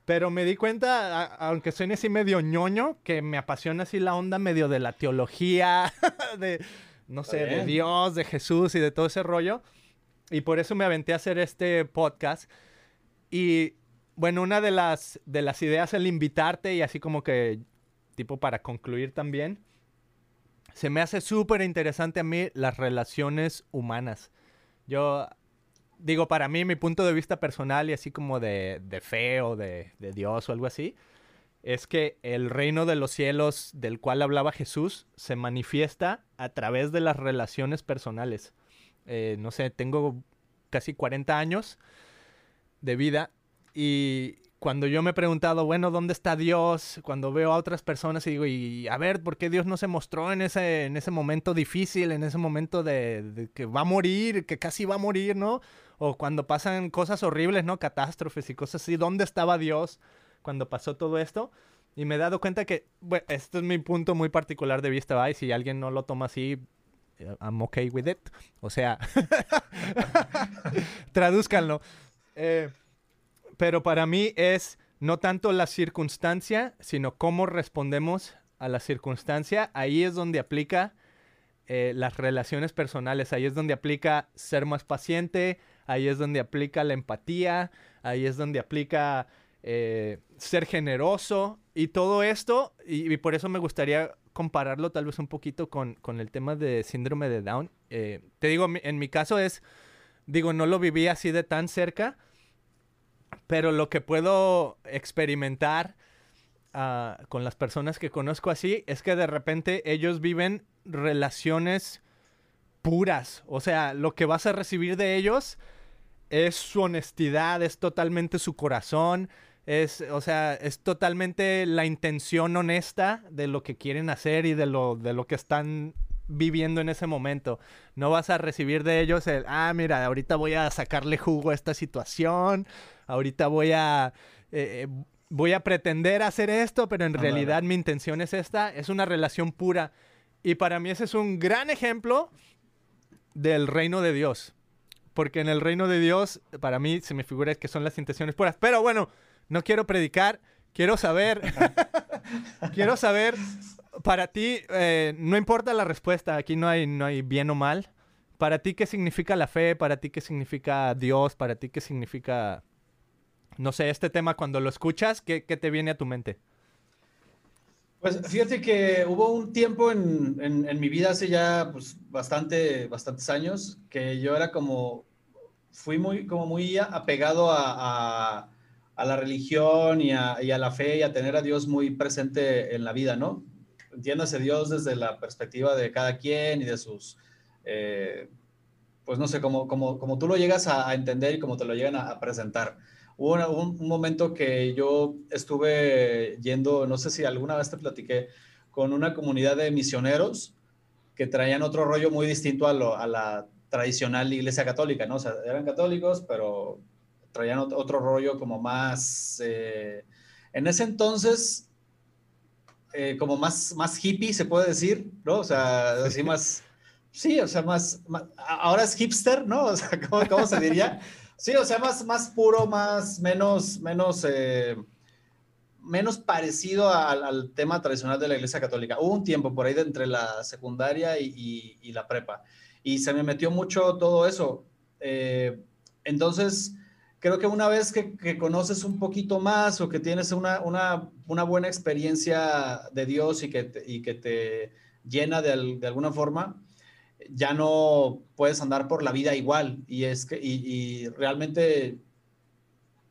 Pero me di cuenta, aunque soy así medio ñoño, que me apasiona así la onda medio de la teología, <laughs> de no sé, de Dios, de Jesús y de todo ese rollo. Y por eso me aventé a hacer este podcast. Y bueno, una de las, de las ideas el invitarte y así como que, tipo para concluir también, se me hace súper interesante a mí las relaciones humanas. Yo digo, para mí, mi punto de vista personal y así como de, de fe o de, de Dios o algo así, es que el reino de los cielos del cual hablaba Jesús se manifiesta a través de las relaciones personales. Eh, no sé, tengo casi 40 años de vida y cuando yo me he preguntado, bueno, ¿dónde está Dios? Cuando veo a otras personas y digo, y a ver, ¿por qué Dios no se mostró en ese, en ese momento difícil, en ese momento de, que va a morir, que casi va a morir, ¿no? O cuando pasan cosas horribles, ¿no? Catástrofes y cosas así, ¿dónde estaba Dios? cuando pasó todo esto. Y me he dado cuenta que, bueno, este es mi punto muy particular de vista, ¿va? Y si alguien no lo toma así, I'm okay with it. O sea, <laughs> tradúzcanlo. Eh, pero para mí es no tanto la circunstancia, sino cómo respondemos a la circunstancia. Ahí es donde aplica eh, las relaciones personales. Ahí es donde aplica ser más paciente. Ahí es donde aplica la empatía. Ahí es donde aplica eh, ser generoso y todo esto, y, por eso me gustaría compararlo tal vez un poquito con, el tema de síndrome de Down. Eh, te digo, en mi caso es, Digo, no lo viví así de tan cerca, pero lo que puedo experimentar ah, con las personas que conozco así es que de repente ellos viven relaciones puras. O sea, lo que vas a recibir de ellos es su honestidad, es totalmente su corazón, es, o sea, es totalmente la intención honesta de lo que quieren hacer y de lo, de lo que están viviendo en ese momento. No vas a recibir de ellos el, ah, mira, ahorita voy a sacarle jugo a esta situación, ahorita voy a, eh, eh, voy a pretender hacer esto, pero en realidad mi intención es esta. Es una relación pura. Y para mí ese es un gran ejemplo del reino de Dios. Porque en el reino de Dios, para mí se me figura que son las intenciones puras. Pero bueno, no quiero predicar, quiero saber, <laughs> quiero saber, para ti, eh, no importa la respuesta, aquí no hay, no hay bien o mal. Para ti, ¿qué significa la fe? Para ti, ¿qué significa Dios? Para ti, ¿qué significa, no sé, este tema cuando lo escuchas? ¿Qué, qué te viene a tu mente? Pues fíjate que hubo un tiempo en, en, mi vida hace ya pues, bastante, bastantes años que yo era como, fui muy, como muy apegado a, a, la religión y a, y a, la fe y a tener a Dios muy presente en la vida, ¿no? Entiéndase Dios desde la perspectiva de cada quien y de sus, eh, pues no sé, como, como, como tú lo llegas a, entender y como te lo llegan a presentar. Hubo un, momento que yo estuve yendo, no sé si alguna vez te platiqué, con una comunidad de misioneros que traían otro rollo muy distinto a, lo, a la tradicional iglesia católica, ¿no? O sea, eran católicos, pero traían otro rollo como más... Eh, en ese entonces, eh, como más, más hippie, se puede decir, ¿no? O sea, así más... Sí, o sea, más, ahora es hipster, ¿no? <laughs> O sea, ¿cómo, cómo se diría? <laughs> Sí, o sea, más, más puro, más, menos, menos, eh, menos parecido al, tema tradicional de la Iglesia Católica. Hubo un tiempo por ahí de entre la secundaria y, la prepa. Y se me metió mucho todo eso. Eh, entonces, creo que una vez que, conoces un poquito más o que tienes una, una, una buena experiencia de Dios y que te, y que te llena de, de alguna forma, ya no puedes andar por la vida igual. Y es que, y, realmente,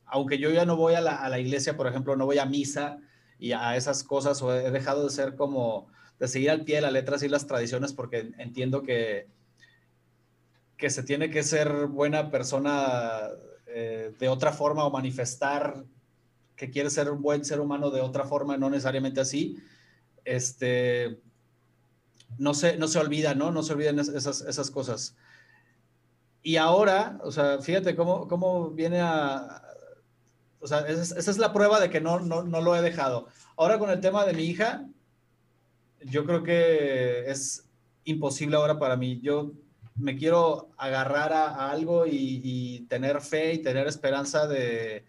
aunque yo ya no voy a la, iglesia, por ejemplo, no voy a misa y a esas cosas, o he dejado de ser como, de seguir al pie de la letra y las tradiciones, porque entiendo que, que se tiene que ser buena persona eh, de otra forma o manifestar que quiere ser un buen ser humano de otra forma, no necesariamente así. Este, no se, no se olvida, ¿no? No se olviden esas, esas cosas. Y ahora, o sea, fíjate cómo, cómo viene a... O sea, esa, es la prueba de que no, no, no lo he dejado. Ahora con el tema de mi hija, yo creo que es imposible ahora para mí. Yo me quiero agarrar a, algo y, tener fe y tener esperanza de,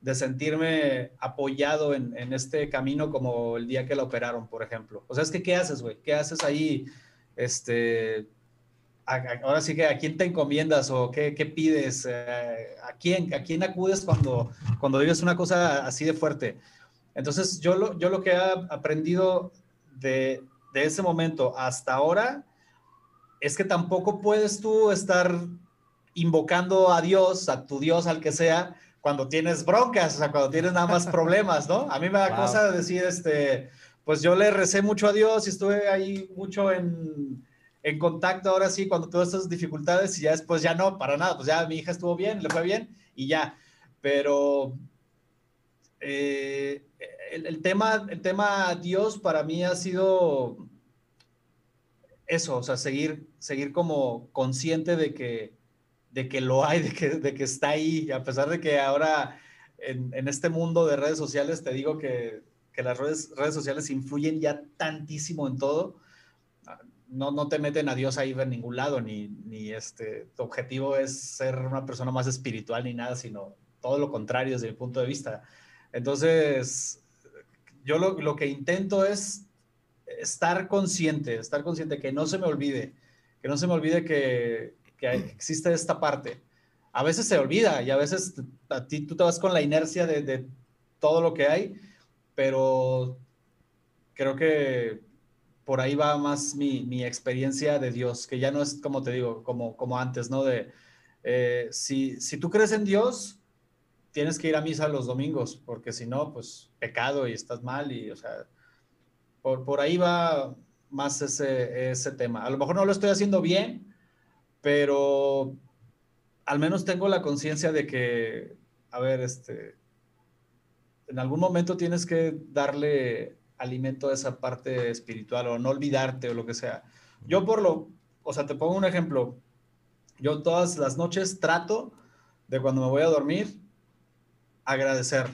de sentirme apoyado en, en, este camino como el día que la operaron, por ejemplo. O sea, es que, ¿qué haces, güey? ¿Qué haces ahí? Este, ahora sí que, ¿a quién te encomiendas o qué, qué pides? Eh, ¿A quién, ¿A quién acudes cuando, cuando vives una cosa así de fuerte? Entonces, yo lo, yo lo que he aprendido de, de ese momento hasta ahora es que tampoco puedes tú estar invocando a Dios, a tu Dios, al que sea, cuando tienes broncas, o sea, cuando tienes nada más problemas, ¿no? A mí me da cosa decir, este, pues yo le recé mucho a Dios y estuve ahí mucho en, en contacto ahora sí, cuando tuve estas dificultades y ya después ya no, para nada, pues ya mi hija estuvo bien, le fue bien y ya. Pero eh, el, el, tema, el tema Dios para mí ha sido eso, o sea, seguir, seguir como consciente de que de que lo hay, <laughs> de que, de que está ahí, a pesar de que ahora en, en este mundo de redes sociales te digo que, que las redes, redes, sociales influyen ya tantísimo en todo, no, no te meten a Dios ahí en ningún lado, ni, ni este, tu objetivo es ser una persona más espiritual ni nada, sino todo lo contrario desde mi punto de vista. Entonces, yo lo, lo que intento es estar consciente, estar consciente, que no se me olvide, que no se me olvide que, que existe esta parte. A veces se olvida y a veces a ti tú te vas con la inercia de, todo lo que hay, pero creo que por ahí va más mi, experiencia de Dios, que ya no es como te digo, como, como antes, ¿no? De, Eh, si, si tú crees en Dios, tienes que ir a misa los domingos, porque si no, pues pecado y estás mal y, o sea, por, por ahí va más ese, ese tema. A lo mejor no lo estoy haciendo bien, pero al menos tengo la conciencia de que, a ver, este, en algún momento tienes que darle alimento a esa parte espiritual o no olvidarte o lo que sea. Yo por lo, o sea, te pongo un ejemplo. Yo todas las noches trato de cuando me voy a dormir agradecer.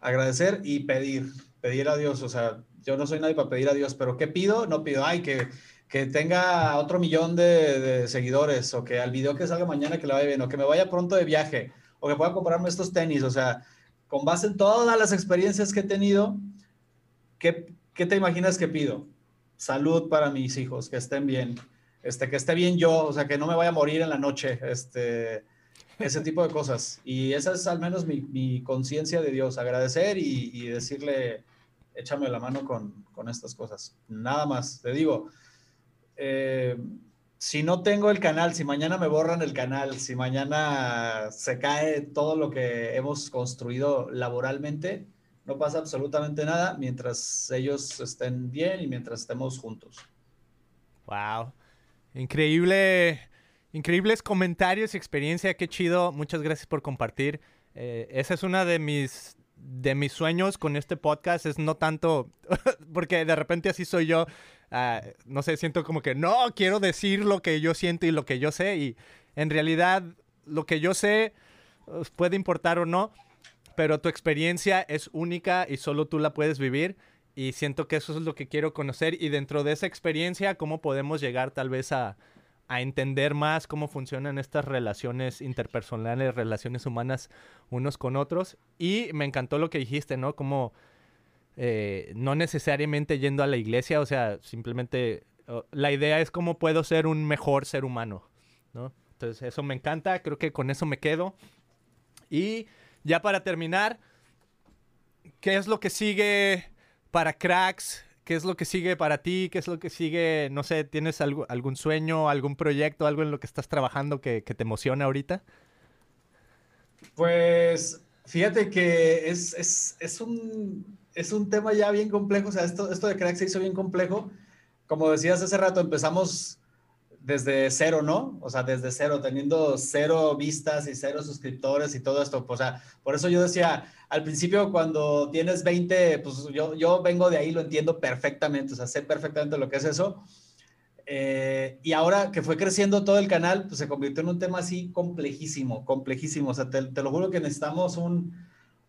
Agradecer y pedir. Pedir a Dios. O sea, yo no soy nadie para pedir a Dios, pero ¿qué pido? No pido, ay, que, que tenga otro millón de, seguidores o que al video que salga mañana que le vaya bien o que me vaya pronto de viaje o que pueda comprarme estos tenis. O sea, con base en todas las experiencias que he tenido, ¿qué, qué te imaginas que pido? Salud para mis hijos, que estén bien. Este, que esté bien yo, o sea, que no me vaya a morir en la noche. Este, ese tipo de cosas. Y esa es al menos mi, mi conciencia de Dios, agradecer y, decirle, échame la mano con, con, estas cosas. Nada más, te digo, eh, si no tengo el canal, si mañana me borran el canal, si mañana se cae todo lo que hemos construido laboralmente, no pasa absolutamente nada mientras ellos estén bien y mientras estemos juntos. Wow. Increíble Increíbles comentarios y experiencia, qué chido. Muchas gracias por compartir. Eh, esa es una de mis, de mis sueños con este podcast. Es no tanto, <laughs> porque de repente así soy yo. Uh, no sé, siento como que no, quiero decir lo que yo siento y lo que yo sé. Y en realidad lo que yo sé pues, puede importar o no, pero tu experiencia es única y solo tú la puedes vivir. Y siento que eso es lo que quiero conocer. Y dentro de esa experiencia, cómo podemos llegar tal vez a a entender más cómo funcionan estas relaciones interpersonales, relaciones humanas unos con otros. Y me encantó lo que dijiste, ¿no? Como eh, no necesariamente yendo a la iglesia, o sea, simplemente la idea es cómo puedo ser un mejor ser humano, ¿no? Entonces eso me encanta, creo que con eso me quedo. Y ya para terminar, ¿qué es lo que sigue para cracks? ¿Qué es lo que sigue para ti? ¿Qué es lo que sigue? No sé, ¿tienes algún sueño, algún proyecto, algo en lo que estás trabajando que, que te emociona ahorita? Pues fíjate que es, es, es, un, es un tema ya bien complejo. O sea, esto, esto de Crack se hizo bien complejo. Como decías hace rato, empezamos desde cero, ¿no? O sea, desde cero, teniendo cero vistas y cero suscriptores y todo esto. O sea, por eso yo decía, al principio cuando tienes 20, pues yo, yo vengo de ahí, lo entiendo perfectamente, o sea, sé perfectamente lo que es eso. Eh, y ahora que fue creciendo todo el canal, pues se convirtió en un tema así complejísimo, complejísimo. O sea, te, te lo juro que necesitamos un,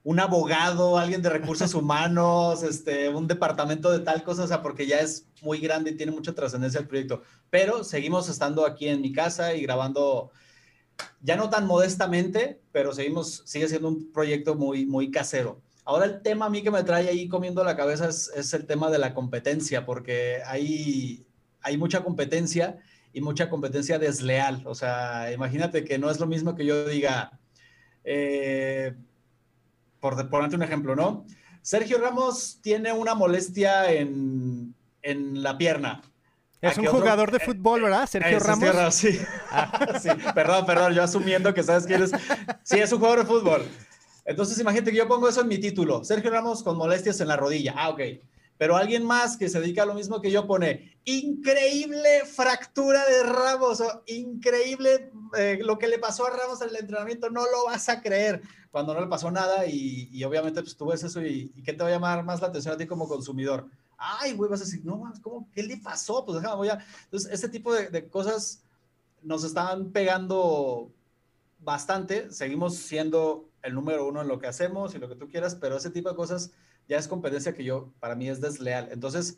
un abogado, alguien de recursos <laughs> humanos, este, un departamento de tal cosa, o sea, porque ya es muy grande y tiene mucha trascendencia el proyecto. Pero seguimos estando aquí en mi casa y grabando, ya no tan modestamente, pero seguimos, sigue siendo un proyecto muy, muy casero. Ahora el tema a mí que me trae ahí comiendo la cabeza es, es el tema de la competencia, porque hay, hay mucha competencia y mucha competencia desleal. O sea, imagínate que no es lo mismo que yo diga, eh, por ponerte un ejemplo, ¿no? Sergio Ramos tiene una molestia en, en la pierna. Es un jugador de fútbol, ¿verdad? Sergio Ramos. Ramos sí. Ah, <laughs> sí. Perdón, perdón, yo asumiendo que sabes quién es. Sí, es un jugador de fútbol. Entonces, imagínate que yo pongo eso en mi título. Sergio Ramos con molestias en la rodilla. Ah, ok. Pero alguien más que se dedica a lo mismo que yo pone, increíble fractura de Ramos, increíble eh, lo que le pasó a Ramos en el entrenamiento, no lo vas a creer cuando no le pasó nada y, obviamente pues tú ves eso y, y, ¿qué te va a llamar más la atención a ti como consumidor? Ay, güey, vas a decir, no, ¿cómo? ¿Qué le pasó? Pues déjame, voy a... Entonces, este tipo de, de cosas nos están pegando bastante, seguimos siendo el número uno en lo que hacemos y lo que tú quieras, pero ese tipo de cosas ya es competencia que yo, para mí es desleal. Entonces,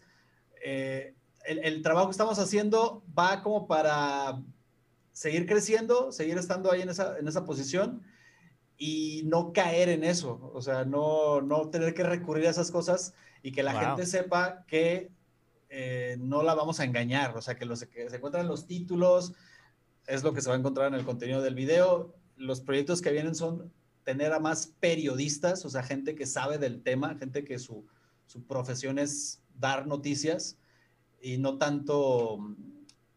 eh, el, el, trabajo que estamos haciendo va como para seguir creciendo, seguir estando ahí en esa, en esa posición y no caer en eso, o sea, no, no tener que recurrir a esas cosas y que la wow. gente sepa que eh, no la vamos a engañar, o sea, que, los, que se encuentran los títulos, es lo que se va a encontrar en el contenido del video, los proyectos que vienen son tener a más periodistas, o sea, gente que sabe del tema, gente que su, su profesión es dar noticias y no tanto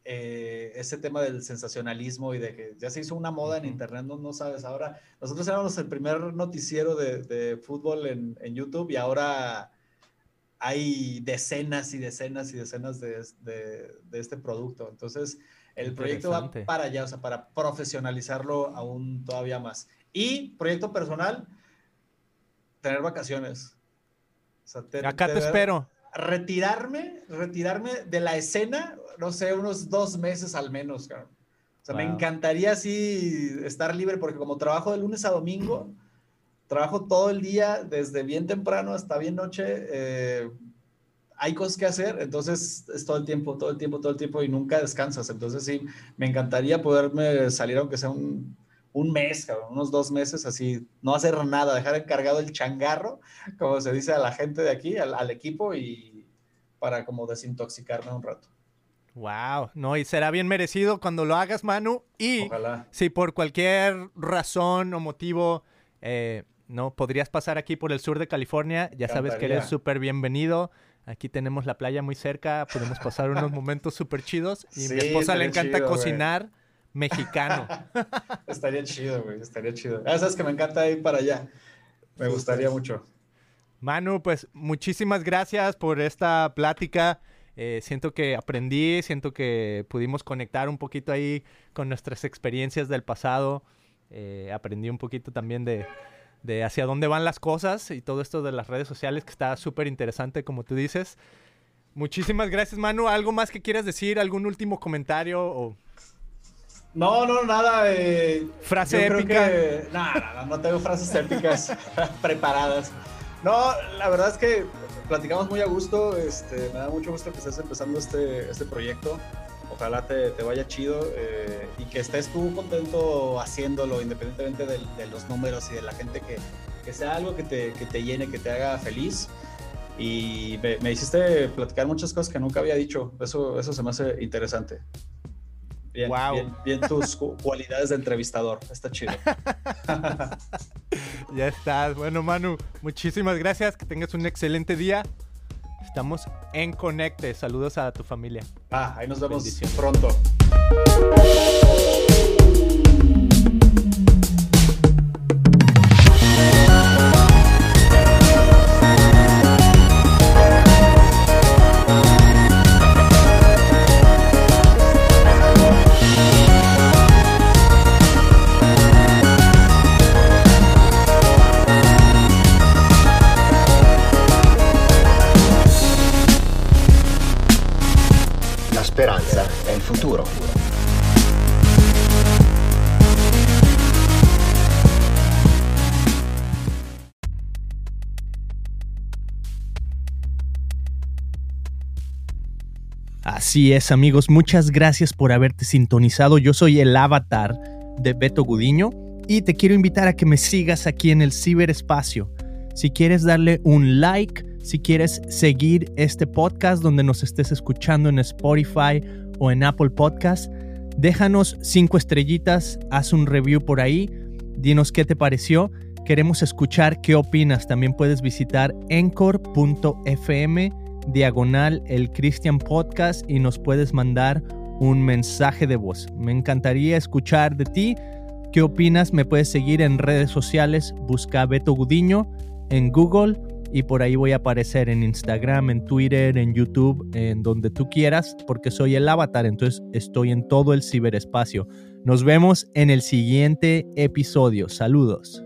eh, ese tema del sensacionalismo y de que ya se hizo una moda en internet, no, no sabes, ahora nosotros éramos el primer noticiero de, fútbol en, YouTube y ahora hay decenas y decenas y decenas de, este producto. Entonces, el proyecto va para allá, o sea, para profesionalizarlo aún todavía más. Y proyecto personal, tener vacaciones. Acá te espero. Retirarme, retirarme de la escena, no sé, unos dos meses al menos, O sea, me encantaría así estar libre porque como trabajo de lunes a domingo, trabajo todo el día, desde bien temprano hasta bien noche, eh, hay cosas que hacer, entonces es todo el tiempo, todo el tiempo, todo el tiempo y nunca descansas. Entonces sí, me encantaría poderme salir aunque sea un, un mes, unos dos meses, así, no hacer nada, dejar encargado el changarro, como se dice a la gente de aquí, al, equipo, y para como desintoxicarme un rato. Wow, no, y será bien merecido cuando lo hagas, Manu. Y si por cualquier razón o motivo eh, no podrías pasar aquí por el sur de California, ya sabes que eres súper bienvenido. Aquí tenemos la playa muy cerca, podemos pasar unos momentos súper chidos. Y mi esposa le encanta cocinar mexicano. <laughs> estaría chido, güey, estaría chido. Ah, sabes que me encanta ir para allá. Me gustaría mucho. Manu, pues muchísimas gracias por esta plática. Eh, siento que aprendí, siento que pudimos conectar un poquito ahí con nuestras experiencias del pasado. Eh, aprendí un poquito también de, de, hacia dónde van las cosas y todo esto de las redes sociales que está súper interesante, como tú dices. Muchísimas gracias, Manu. ¿Algo más que quieras decir? ¿Algún último comentario? O... No, no, nada. Eh, Frase épica. nada, no tengo frases épicas <laughs> preparadas. No, la verdad es que platicamos muy a gusto. Este, me da mucho gusto que estés empezando este, este proyecto. Ojalá te, te vaya chido eh, y que estés tú contento haciéndolo, independientemente de, de, los números y de la gente, que, que sea algo que te, que te, llene, que te haga feliz. Y me, me, hiciste platicar muchas cosas que nunca había dicho. Eso, eso se me hace interesante. Bien, bien, tus cualidades de entrevistador. Está chido. <laughs> ya estás. Bueno, Manu, muchísimas gracias. Que tengas un excelente día. Estamos en Conecte. Saludos a tu familia. Ah, ahí nos vemos pronto. Así es, amigos, muchas gracias por haberte sintonizado. Yo soy el avatar de Beto Gudiño y te quiero invitar a que me sigas aquí en el ciberespacio. Si quieres darle un like, si quieres seguir este podcast donde nos estés escuchando en Spotify o en Apple Podcast, déjanos cinco estrellitas, haz un review por ahí, dinos qué te pareció. Queremos escuchar qué opinas. También puedes visitar encore.fm diagonal el Christian Podcast y nos puedes mandar un mensaje de voz. Me encantaría escuchar de ti. ¿Qué opinas? Me puedes seguir en redes sociales. Busca Beto Gudiño en Google y por ahí voy a aparecer en Instagram, en Twitter, en YouTube, en donde tú quieras, porque soy el avatar, entonces estoy en todo el ciberespacio. Nos vemos en el siguiente episodio. Saludos.